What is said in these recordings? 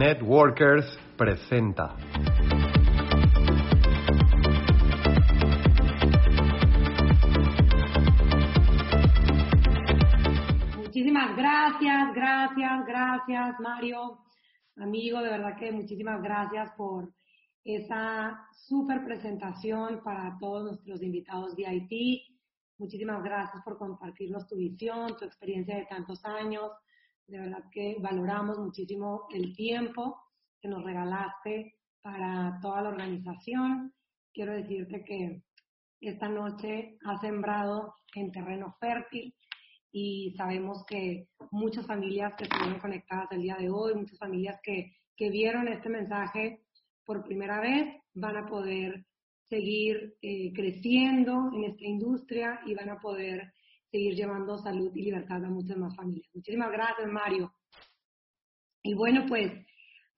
Networkers presenta. Muchísimas gracias, gracias, gracias, Mario, amigo, de verdad que muchísimas gracias por esa súper presentación para todos nuestros invitados VIP. Muchísimas gracias por compartirnos tu visión, tu experiencia de tantos años. De verdad que valoramos muchísimo el tiempo que nos regalaste para toda la organización. Quiero decirte que esta noche has sembrado en terreno fértil y sabemos que muchas familias que estuvieron conectadas el día de hoy, muchas familias que, que vieron este mensaje por primera vez, van a poder seguir eh, creciendo en esta industria y van a poder seguir llevando salud y libertad a muchas más familias. Muchísimas gracias, Mario. Y bueno, pues,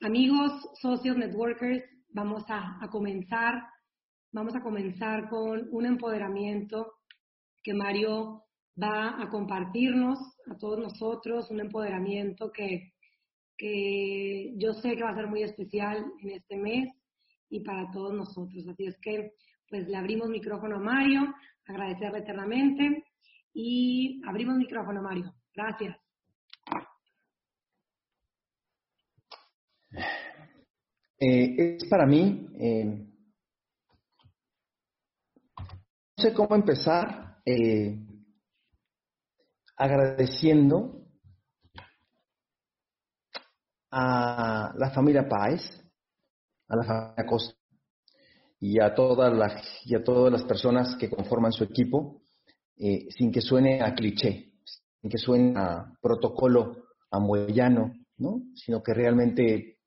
amigos, socios, networkers, vamos a, a comenzar. Vamos a comenzar con un empoderamiento que Mario va a compartirnos a todos nosotros, un empoderamiento que, que yo sé que va a ser muy especial en este mes y para todos nosotros. Así es que, pues le abrimos micrófono a Mario, agradecerle eternamente y abrimos micrófono a Mario. Gracias. Eh, es para mí, eh, no sé cómo empezar eh, agradeciendo a la familia Páez, a la familia Costa y a todas las, y a todas las personas que conforman su equipo, eh, sin que suene a cliché, sin que suene a protocolo amboyano, ¿no? sino que realmente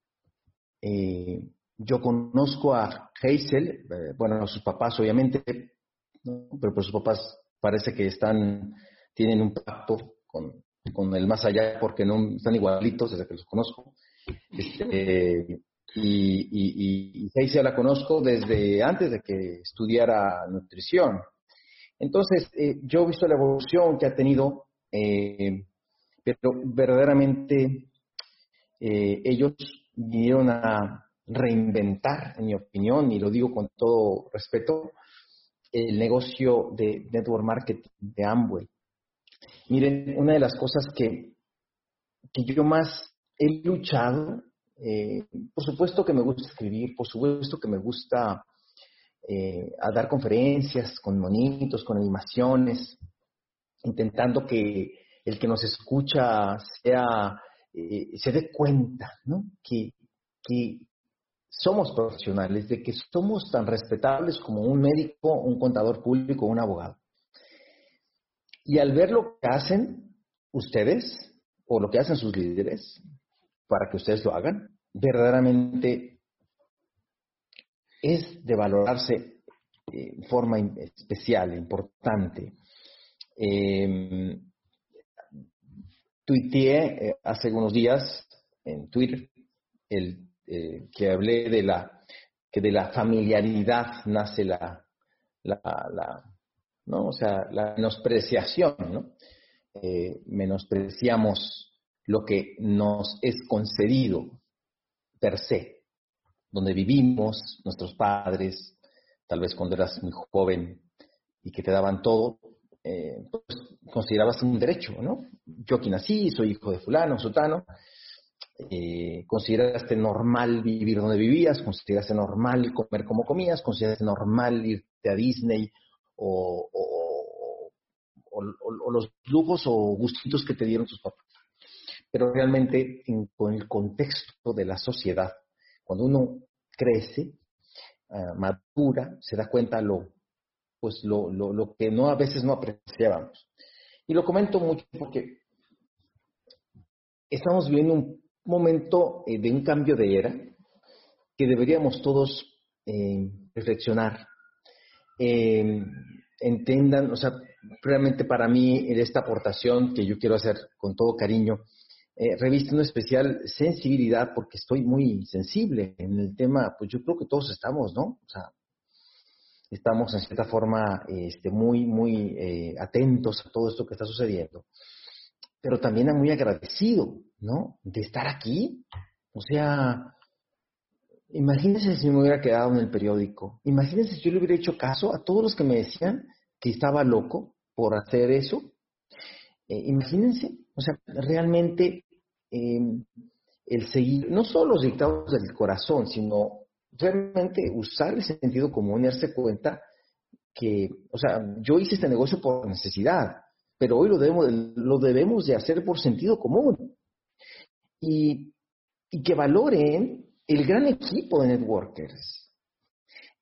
eh, yo conozco a Hazel, eh, bueno, a sus papás obviamente, pero por sus papás parece que están, tienen un pacto con, con el más allá porque no están igualitos desde que los conozco. Este, y, y, y la conozco desde antes de que estudiara nutrición. Entonces, eh, yo he visto la evolución que ha tenido, eh, pero verdaderamente eh, ellos vinieron a reinventar, en mi opinión, y lo digo con todo respeto, el negocio de network marketing de Amway. Miren, una de las cosas que, que yo más he luchado eh, por supuesto que me gusta escribir, por supuesto que me gusta eh, dar conferencias con monitos, con animaciones, intentando que el que nos escucha sea, eh, se dé cuenta ¿no? que, que somos profesionales, de que somos tan respetables como un médico, un contador público, un abogado. Y al ver lo que hacen ustedes, o lo que hacen sus líderes, para que ustedes lo hagan, verdaderamente es de valorarse en forma especial, importante. Eh, tuiteé eh, hace unos días en Twitter el, eh, que hablé de la que de la familiaridad nace la, la, la ¿no? o sea, la menospreciación, ¿no? Eh, menospreciamos lo que nos es concedido per se, donde vivimos, nuestros padres, tal vez cuando eras muy joven y que te daban todo, eh, pues considerabas un derecho, ¿no? Yo aquí nací, soy hijo de fulano, sotano, eh, consideraste normal vivir donde vivías, consideraste normal comer como comías, consideraste normal irte a Disney o, los lujos o gustitos que te dieron tus papás pero realmente en, con el contexto de la sociedad, cuando uno crece, uh, madura, se da cuenta lo, pues lo, lo, lo, que no a veces no apreciábamos. Y lo comento mucho porque estamos viviendo un momento eh, de un cambio de era que deberíamos todos eh, reflexionar. Eh, entendan, o sea, realmente para mí esta aportación que yo quiero hacer con todo cariño eh, reviste una especial sensibilidad porque estoy muy sensible en el tema, pues yo creo que todos estamos, ¿no? O sea, estamos en cierta forma este, muy, muy eh, atentos a todo esto que está sucediendo, pero también muy agradecido, ¿no? De estar aquí, O sea, imagínense si me hubiera quedado en el periódico. Imagínense si yo le hubiera hecho caso a todos los que me decían que estaba loco por hacer eso. Eh, imagínense, o sea, realmente el seguir, no solo los dictados del corazón, sino realmente usar el sentido común y darse cuenta que, o sea, yo hice este negocio por necesidad, pero hoy lo debemos, lo debemos de hacer por sentido común. Y, y que valoren el gran equipo de networkers.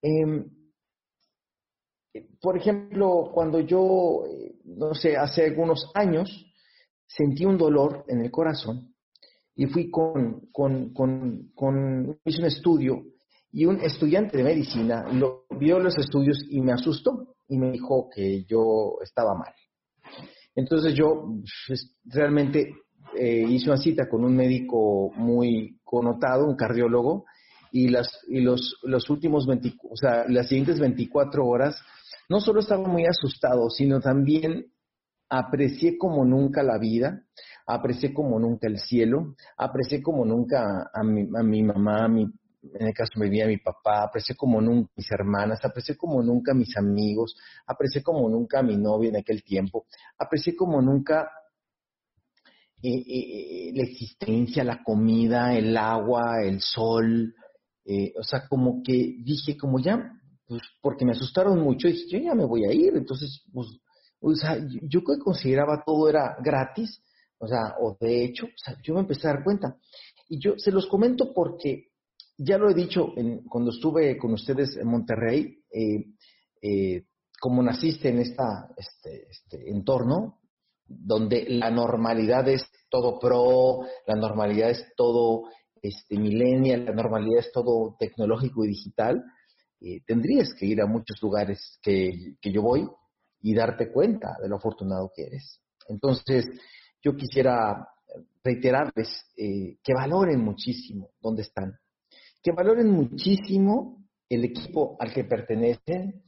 Em, por ejemplo, cuando yo, eh, no sé, hace algunos años, sentí un dolor en el corazón y fui con, con, con, con hice un estudio y un estudiante de medicina lo, vio los estudios y me asustó y me dijo que yo estaba mal. Entonces yo pues, realmente eh, hice una cita con un médico muy connotado, un cardiólogo, y las y los, los últimos 20, o sea, las siguientes 24 horas no solo estaba muy asustado, sino también aprecié como nunca la vida, aprecié como nunca el cielo, aprecié como nunca a mi, a mi mamá, a mi en el caso me vivía mi papá, aprecié como nunca mis hermanas, aprecié como nunca mis amigos, aprecié como nunca a mi novia en aquel tiempo, aprecié como nunca eh, eh, eh, la existencia, la comida, el agua, el sol, o sea, como que dije, como ya, pues porque me asustaron mucho, dije, yo ya me voy a ir, entonces, pues, o sea, yo que consideraba todo era gratis, o sea, o de hecho, o sea, yo me empecé a dar cuenta. Y yo se los comento porque ya lo he dicho cuando estuve con ustedes en Monterrey, eh, eh, como naciste en esta, este, este, entorno, donde la normalidad es todo pro, la normalidad es todo este, millennial, la normalidad es todo tecnológico y digital, eh, tendrías que ir a muchos lugares que, que, yo voy y darte cuenta de lo afortunado que eres. Entonces, yo quisiera reiterarles que valoren muchísimo dónde están, que valoren muchísimo el equipo al que pertenecen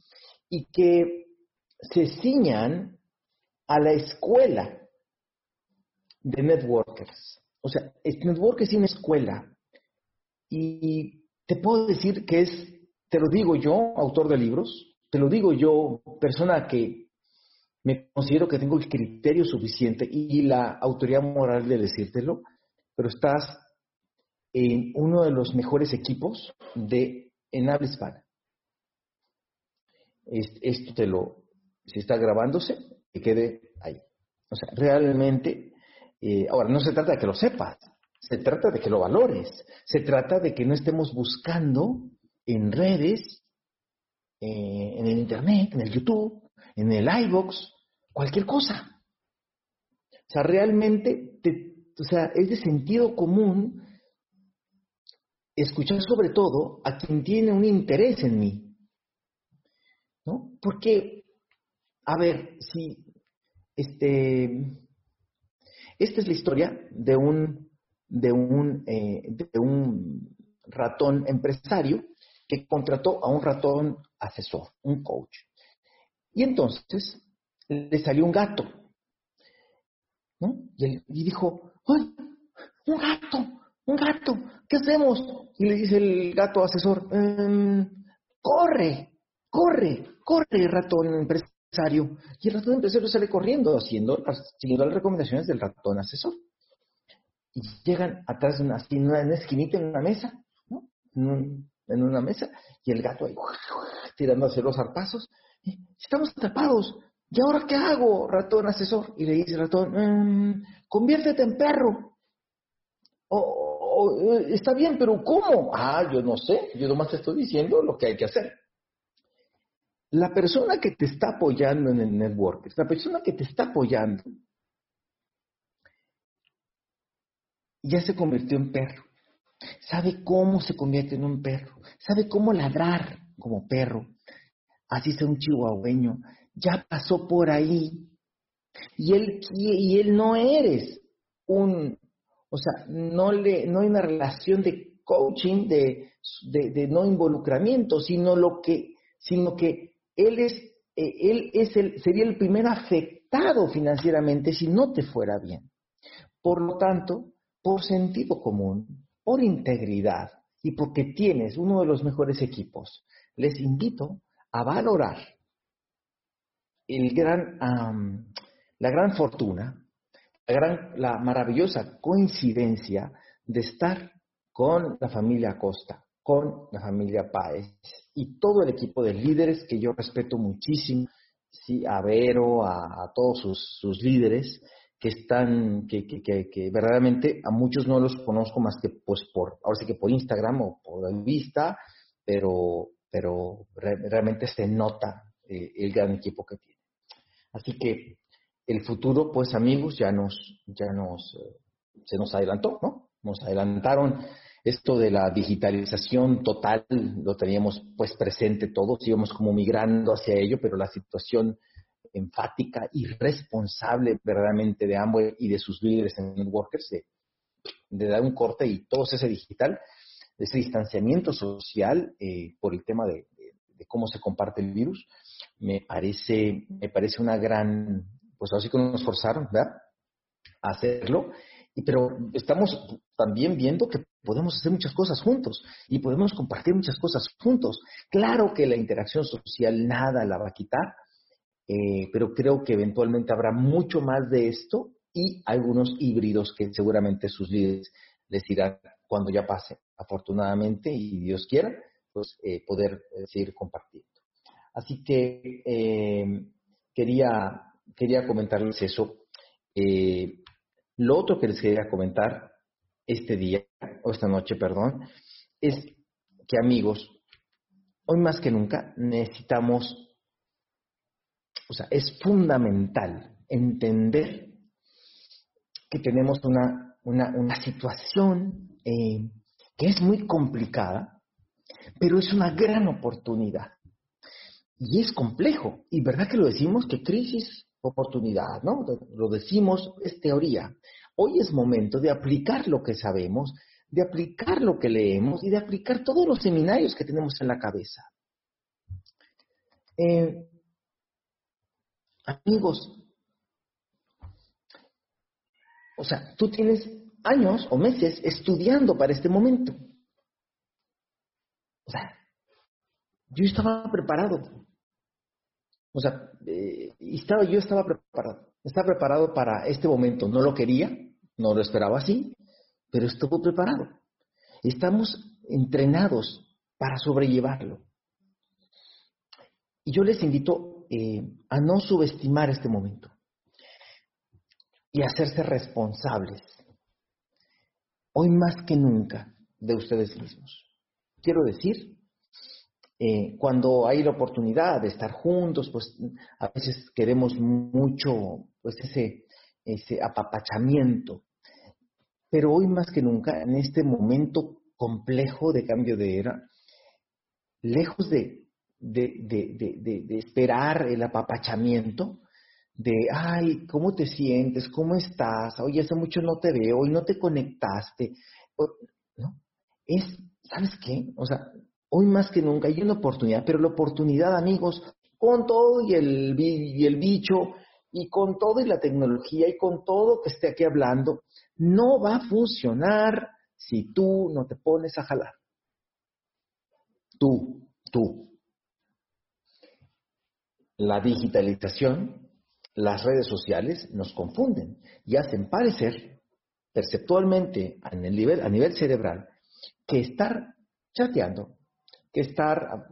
y que se ciñan a la escuela de networkers. O sea, network es una escuela. Y te puedo decir que es, te lo digo yo, autor de libros, te lo digo yo, persona que me considero que tengo el criterio suficiente y la autoridad moral de decírtelo, pero estás en uno de los mejores equipos de en habla hispana. Esto te lo, si está grabándose, que quede ahí. O sea, realmente, eh, ahora no se trata de que lo sepas, se trata de que lo valores, se trata de que no estemos buscando en redes, eh, en el Internet, en el YouTube, en el iBox, cualquier cosa. O sea, realmente, o sea, es de sentido común escuchar sobre todo a quien tiene un interés en mí. ¿No? Porque, a ver, si este, esta es la historia de un, de un, eh, de un ratón empresario que contrató a un ratón asesor, un coach. Y entonces le salió un gato. ¿no? Y, y dijo, ¡ay! ¡Un gato! ¡Un gato! ¿qué hacemos? Y le dice el gato asesor, em, corre, corre, corre, ratón empresario. Y el ratón empresario sale corriendo, haciendo, siguiendo las recomendaciones del ratón asesor. Y llegan atrás de una, en una, esquinita, en una mesa, ¿no? En, una mesa, y el gato ahí, tirándose los zarpazos. Estamos atrapados. ¿Y ahora qué hago, ratón asesor? Y le dice ratón, em, conviértete en perro. O, está bien, pero ¿cómo? Ah, yo no sé, yo nomás te estoy diciendo lo que hay que hacer. La persona que te está apoyando en el network, la persona que te está apoyando, ya se convirtió en perro. Sabe cómo se convierte en un perro. Sabe cómo ladrar como perro. Así sea un chihuahueño. Ya pasó por ahí. Y él, y él no eres un o sea, no, le, no hay una relación de coaching, de, de, no involucramiento, sino, lo que, sino que él, es, eh, él es el, sería el primer afectado financieramente si no te fuera bien. Por lo tanto, por sentido común, por integridad y porque tienes uno de los mejores equipos, les invito a valorar el gran, la gran fortuna, la, gran, la maravillosa coincidencia de estar con la familia Acosta, con la familia Páez y todo el equipo de líderes que yo respeto muchísimo, sí, a Vero, a, todos sus, líderes que están, que, que, que, verdaderamente a muchos no los conozco más que pues por, ahora sí que por Instagram o por vista, pero, pero realmente se nota eh, el gran equipo que tiene. Así que el futuro, pues amigos, ya nos, ya nos, eh, se nos adelantó, ¿no? Nos adelantaron esto de la digitalización total, lo teníamos pues presente todos, íbamos como migrando hacia ello, pero la situación enfática y responsable verdaderamente de ambos y de sus líderes en Networkers de, de dar un corte y todo ese digital, ese distanciamiento social eh, por el tema de, cómo se comparte el virus, me parece, me parece una gran, pues así que nos forzaron, ¿verdad? A hacerlo, y, pero estamos también viendo que podemos hacer muchas cosas juntos y podemos compartir muchas cosas juntos. Claro que la interacción social nada la va a quitar, eh, pero creo que eventualmente habrá mucho más de esto y algunos híbridos que seguramente sus líderes les irán cuando ya pase, afortunadamente, y Dios quiera, pues eh, poder eh, seguir compartiendo. Así que eh, quería, quería comentarles eso. lo otro que les quería comentar este día, o esta noche, perdón, es que amigos, hoy más que nunca necesitamos, o sea, es fundamental entender que tenemos una, una, una situación eh, que es muy complicada, pero es una gran oportunidad. Y es complejo, y verdad que lo decimos que crisis, oportunidad, ¿no? Lo decimos, es teoría. Hoy es momento de aplicar lo que sabemos, de aplicar lo que leemos y de aplicar todos los seminarios que tenemos en la cabeza. Eh, amigos, o sea, tú tienes años o meses estudiando para este momento. O sea, yo estaba preparado. O sea, eh, yo estaba preparado. Estaba preparado para este momento. No lo quería, no lo esperaba así, pero estuvo preparado. Estamos entrenados para sobrellevarlo. Y yo les invito eh, a no subestimar este momento y hacerse responsables hoy más que nunca de ustedes mismos. Quiero decir, eh, cuando hay la oportunidad de estar juntos, pues a veces queremos mucho pues ese, ese apapachamiento. Pero hoy más que nunca, en este momento complejo de cambio de era, lejos de, esperar el apapachamiento, de, ay, ¿cómo te sientes? ¿Cómo estás? Oye, hace mucho no te veo y no te conectaste. ¿No? Es, ¿sabes qué? O sea, hoy más que nunca hay una oportunidad, pero la oportunidad, amigos, con todo y el, bicho, y con todo y la tecnología, y con todo que esté aquí hablando, no va a funcionar si tú no te pones a jalar. Tú, tú. La digitalización las redes sociales nos confunden y hacen parecer perceptualmente a nivel cerebral que estar chateando, que estar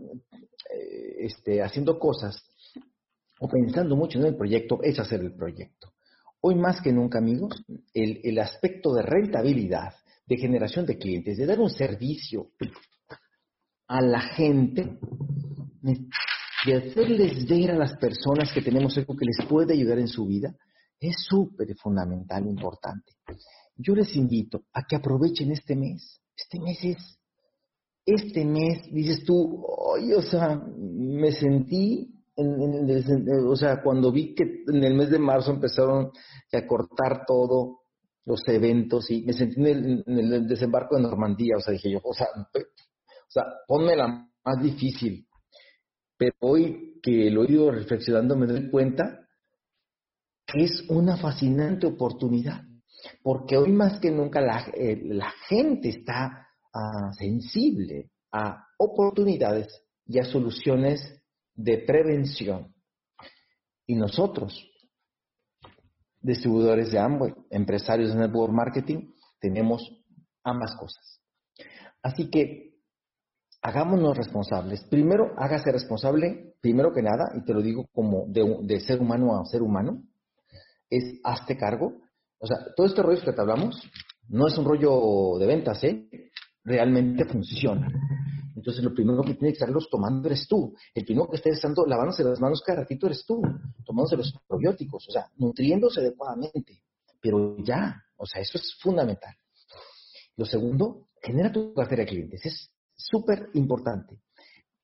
eh, este, haciendo cosas o pensando mucho en el proyecto es hacer el proyecto. Hoy más que nunca, amigos, el, el aspecto de rentabilidad, de generación de clientes, de dar un servicio a la gente, de hacerles ver a las personas que tenemos algo que les puede ayudar en su vida, es súper fundamental, importante. Yo les invito a que aprovechen este mes. Este mes es, este mes, dices tú, oye, o sea, me sentí, en, o sea, cuando vi que en el mes de marzo empezaron a cortar todo, los eventos, y me sentí en el, desembarco de Normandía, o sea, dije yo, o sea, o sea, ponme la más difícil, pero hoy que lo he ido reflexionando me doy cuenta que es una fascinante oportunidad. porque hoy más que nunca la, eh, la gente está sensible a oportunidades y a soluciones de prevención. Y nosotros, distribuidores de Amway, empresarios de network marketing, tenemos ambas cosas. Así que hagámonos responsables. Primero, hágase responsable, primero que nada, y te lo digo como de, de ser humano a ser humano, es hazte cargo. O sea, todo este rollo que te hablamos no es un rollo de ventas, ¿eh? Realmente funciona. Entonces, lo primero que tiene que estarlos tomando eres tú. El primero que esté lavándose las manos cada ratito eres tú, tomándose los probióticos, o sea, nutriéndose adecuadamente. Pero ya, o sea, eso es fundamental. Lo segundo, genera tu cartera de clientes. Es súper importante.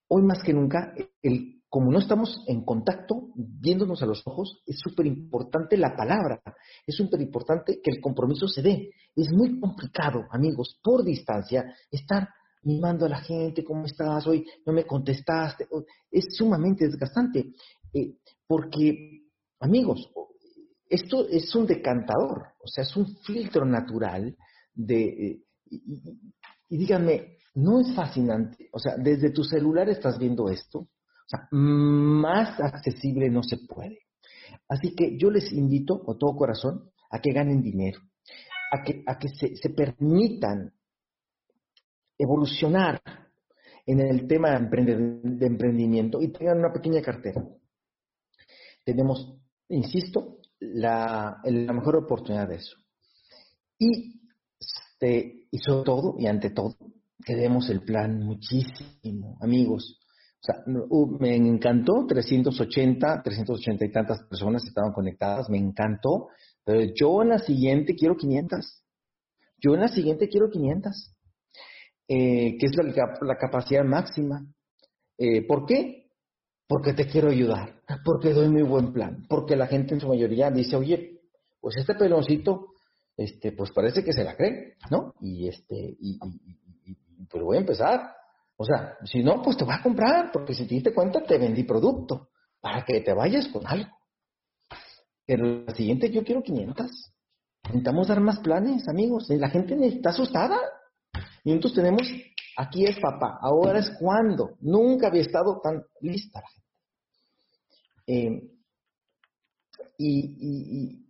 Hoy más que nunca, el, como no estamos en contacto, viéndonos a los ojos, es súper importante la palabra. Es súper importante que el compromiso se dé. Es muy complicado, amigos, por distancia, estar mimando a la gente, ¿cómo estás hoy? No me contestaste. Es sumamente desgastante, eh, porque, amigos, esto es un decantador, o sea, es un filtro natural de... Eh, y, díganme, ¿no es fascinante? O sea, desde tu celular estás viendo esto. Más accesible no se puede. Así que yo les invito, con todo corazón, a que ganen dinero, a que, a que se, se permitan evolucionar en el tema de emprendimiento y tengan una pequeña cartera. Tenemos, insisto, la, mejor oportunidad de eso. Y, este, y sobre todo, y ante todo, queremos el plan muchísimo, amigos. O sea, me encantó, 380, 380 y tantas personas estaban conectadas, me encantó, pero yo en la siguiente quiero 500. Yo en la siguiente quiero 500 eh, que es la, capacidad máxima. Eh, ¿Por qué? Porque te quiero ayudar, porque doy muy buen plan, porque la gente en su mayoría dice, oye, pues este peloncito, este, pues parece que se la cree, ¿no? Y este, y, pues voy a empezar. O sea, si no, pues te va a comprar, porque si te diste cuenta, te vendí producto, para que te vayas con algo. Pero la siguiente yo quiero 500. Necesitamos dar más planes, amigos. La gente está asustada. Y entonces tenemos, aquí es papá, ahora es cuando. Nunca había estado tan lista la gente. Eh, y,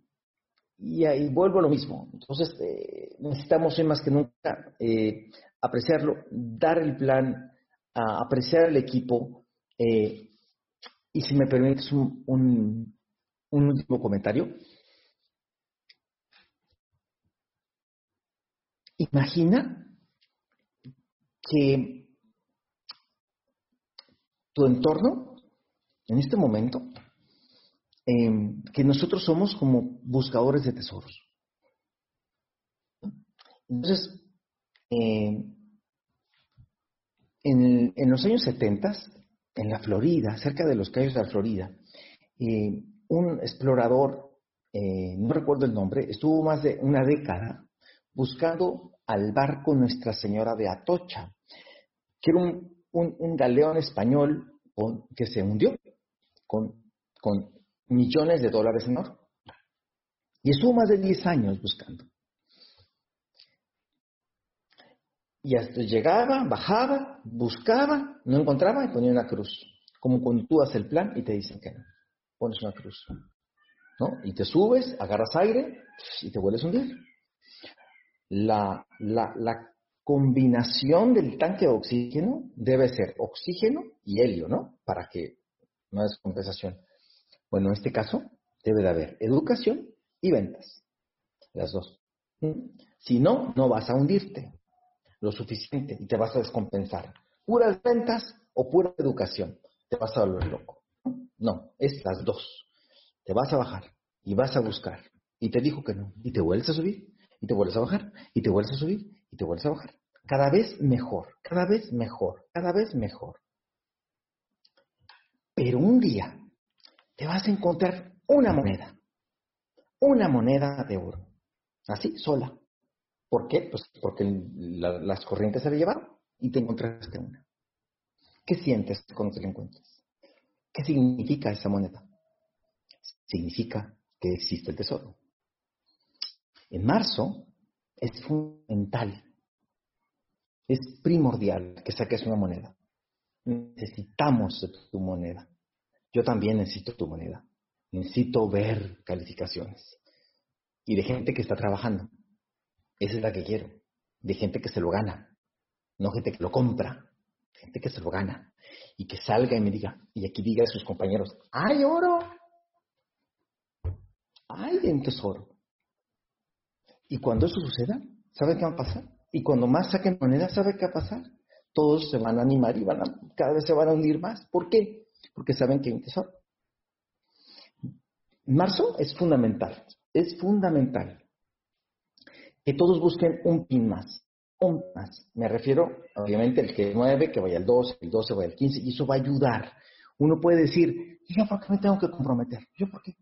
y, ahí vuelvo a lo mismo. Entonces, eh, necesitamos hoy más que nunca eh, apreciarlo, dar el plan, apreciar el equipo. y si me permites un, último comentario. Imagina que tu entorno, en este momento, em, que nosotros somos como buscadores de tesoros. Entonces, em, en, los años 70, en la Florida, cerca de los calles de la Florida, eh, un explorador, eh, no recuerdo el nombre, estuvo más de una década buscando al barco Nuestra Señora de Atocha, que era un, galeón español que se hundió con, millones de dólares en oro. Y estuvo más de 10 años buscando. Y hasta llegaba, bajaba, buscaba, no encontraba y ponía una cruz. Como cuando tú haces el plan y te dicen que no. Pones una cruz. ¿no? Y te subes, agarras aire y te vuelves a hundir la, la, combinación del tanque de oxígeno debe ser oxígeno y helio, ¿no? Para que no es compensación. Bueno, en este caso debe de haber educación y ventas. Las dos. ¿Mm? Si no, no vas a hundirte lo suficiente y te vas a descompensar. Puras ventas o pura educación. Te vas a volver loco. No, es las dos. Te vas a bajar y vas a buscar. Y te dijo que no. Y te vuelves a subir y te vuelves a bajar, y te vuelves a subir, y te vuelves a bajar. Cada vez mejor, cada vez mejor, cada vez mejor. Pero un día te vas a encontrar una moneda, una moneda de oro, así, sola. ¿Por qué? Pues porque las corrientes se la llevaron y te encontraste una. ¿Qué sientes cuando te la encuentras? ¿Qué significa esa moneda? Significa que existe el tesoro. En marzo es fundamental, es primordial que saques una moneda. Necesitamos tu moneda. Yo también necesito tu moneda. Necesito ver calificaciones. Y de gente que está trabajando. Esa es la que quiero. De gente que se lo gana. No gente que lo compra. Gente que se lo gana. Y que salga y me diga, y aquí diga a sus compañeros, ¡hay oro! ¡Hay en tesoro! Y cuando eso suceda, ¿sabe qué va a pasar? Y cuando más saquen monedas, ¿sabe qué va a pasar? Todos se van a animar y van a, cada vez se van a unir más. ¿Por qué? Porque saben que hay un tesoro. Marzo es fundamental, es fundamental que todos busquen un pin más, un más. Me refiero, obviamente, el que es 9, que vaya al 12, el 12 vaya al 15, y eso va a ayudar. Uno puede decir, ¿yo por qué me tengo que comprometer? ¿Yo por qué?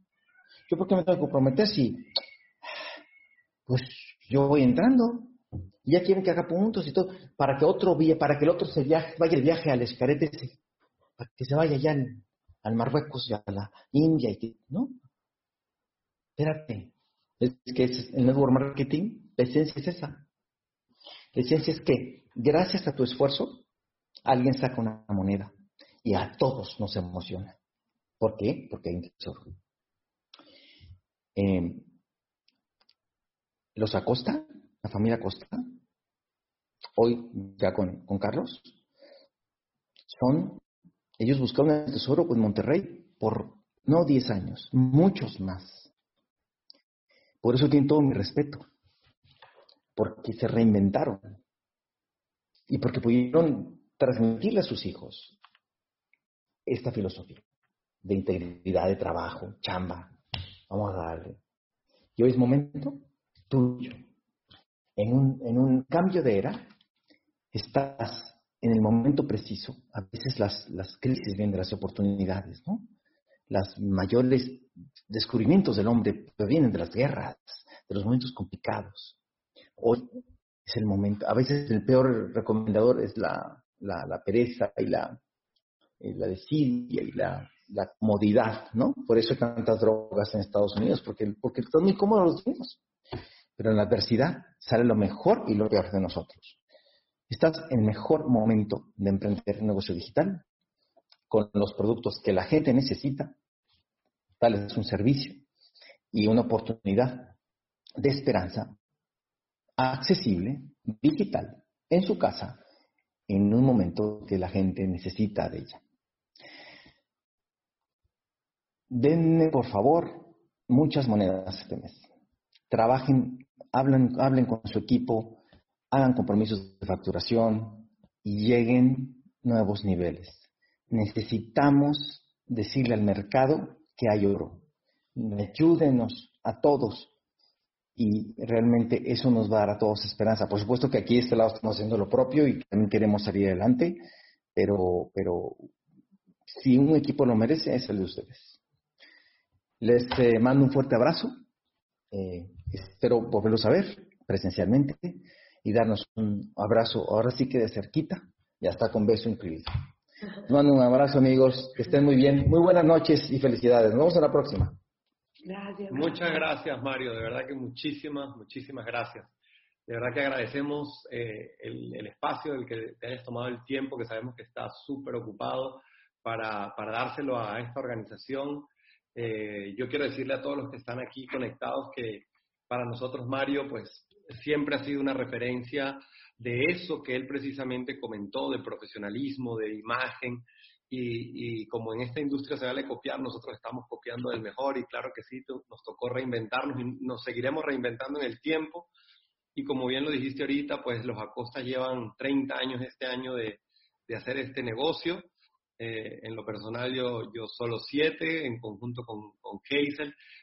¿Yo por qué me tengo que comprometer si, pues, yo voy entrando? Y ya quieren que haga puntos y todo, para que otro para que el otro se viaje, vaya el viaje al escarete, para que se vaya ya al Marruecos y a la India, y, ¿no? Espérate, es que es el network marketing, la esencia es esa. La esencia es que gracias a tu esfuerzo, alguien saca una moneda y a todos nos emociona. ¿Por qué? Porque hay un tesoro. Eh, los Acosta, la familia Acosta, hoy ya con, con Carlos, son, ellos buscaron el tesoro en Monterrey por no 10 años, muchos más. Por eso tienen todo mi respeto, porque se reinventaron y porque pudieron transmitirle a sus hijos esta filosofía de integridad de trabajo, chamba. Vamos a darle. Y hoy es momento tuyo. En un, en un cambio de era, estás en el momento preciso. A veces las, las crisis vienen de las oportunidades, ¿no? Las mayores descubrimientos del hombre vienen de las guerras, de los momentos complicados. Hoy es el momento, a veces el peor recomendador es la, pereza y la, la desidia y la, comodidad, ¿no? Por eso hay tantas drogas en Estados Unidos, porque, porque están muy cómodos los mismos. Pero en la adversidad sale lo mejor y lo peor de nosotros. Estás en el mejor momento de emprender un negocio digital con los productos que la gente necesita tal es un servicio y una oportunidad de esperanza accesible, digital, en su casa, en un momento que la gente necesita de ella. Denme, por favor, muchas monedas este mes. Trabajen, hablen, hablen con su equipo, hagan compromisos de facturación y lleguen nuevos niveles. Necesitamos decirle al mercado que hay oro. Ayúdenos a todos. Y realmente eso nos va a dar a todos esperanza. Por supuesto que aquí de este lado estamos haciendo lo propio y también queremos salir adelante, pero, pero si un equipo lo merece, es el de ustedes. Les eh, mando un fuerte abrazo. Eh, espero volverlos a ver presencialmente y darnos un abrazo, ahora sí que de cerquita, y hasta con beso incluido. Les mando un abrazo, amigos. Que estén muy bien. Muy buenas noches y felicidades. Nos vemos en la próxima. Gracias. Muchas gracias, Mario. De verdad que muchísimas, muchísimas gracias. De verdad que agradecemos eh, el, espacio, el que te hayas tomado el tiempo, que sabemos que estás súper ocupado para, para, dárselo a esta organización. Eh, yo quiero decirle a todos los que están aquí conectados que para nosotros, Mario, pues siempre ha sido una referencia de eso que él precisamente comentó, de profesionalismo, de imagen, y, como en esta industria se vale copiar, nosotros estamos copiando del mejor y claro que sí, nos tocó reinventarnos y nos seguiremos reinventando en el tiempo. Y como bien lo dijiste ahorita, pues los Acosta llevan 30 años este año de, hacer este negocio. Eh, en lo personal yo, yo solo siete en conjunto con, con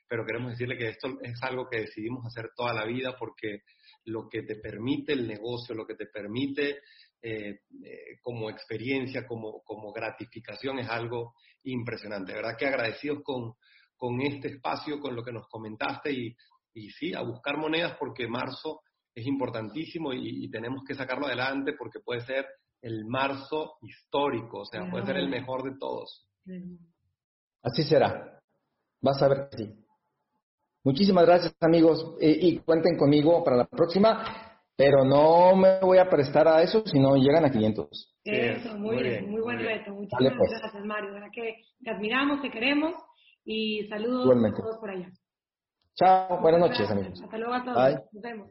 pero queremos decirle que esto es algo que decidimos hacer toda la vida porque lo que te permite el negocio, lo que te permite eh, eh, como experiencia, como, como gratificación, es algo impresionante. De verdad que agradecidos con, con este espacio, con lo que nos comentaste y, y sí, a buscar monedas porque marzo es importantísimo y, tenemos que sacarlo adelante porque puede ser el marzo histórico, o sea, puede ser el mejor de todos. Así será. Vas a ver que sí. Muchísimas gracias, amigos, eh, y cuenten conmigo para la próxima, pero no me voy a prestar a eso si no llegan a 500. Eso, muy, bien, muy buen reto. Muchísimas pues. gracias, Mario. verdad que te admiramos, te queremos y saludos a todos por allá. Chao, buenas noches, amigos. Hasta luego a todos. Nos vemos.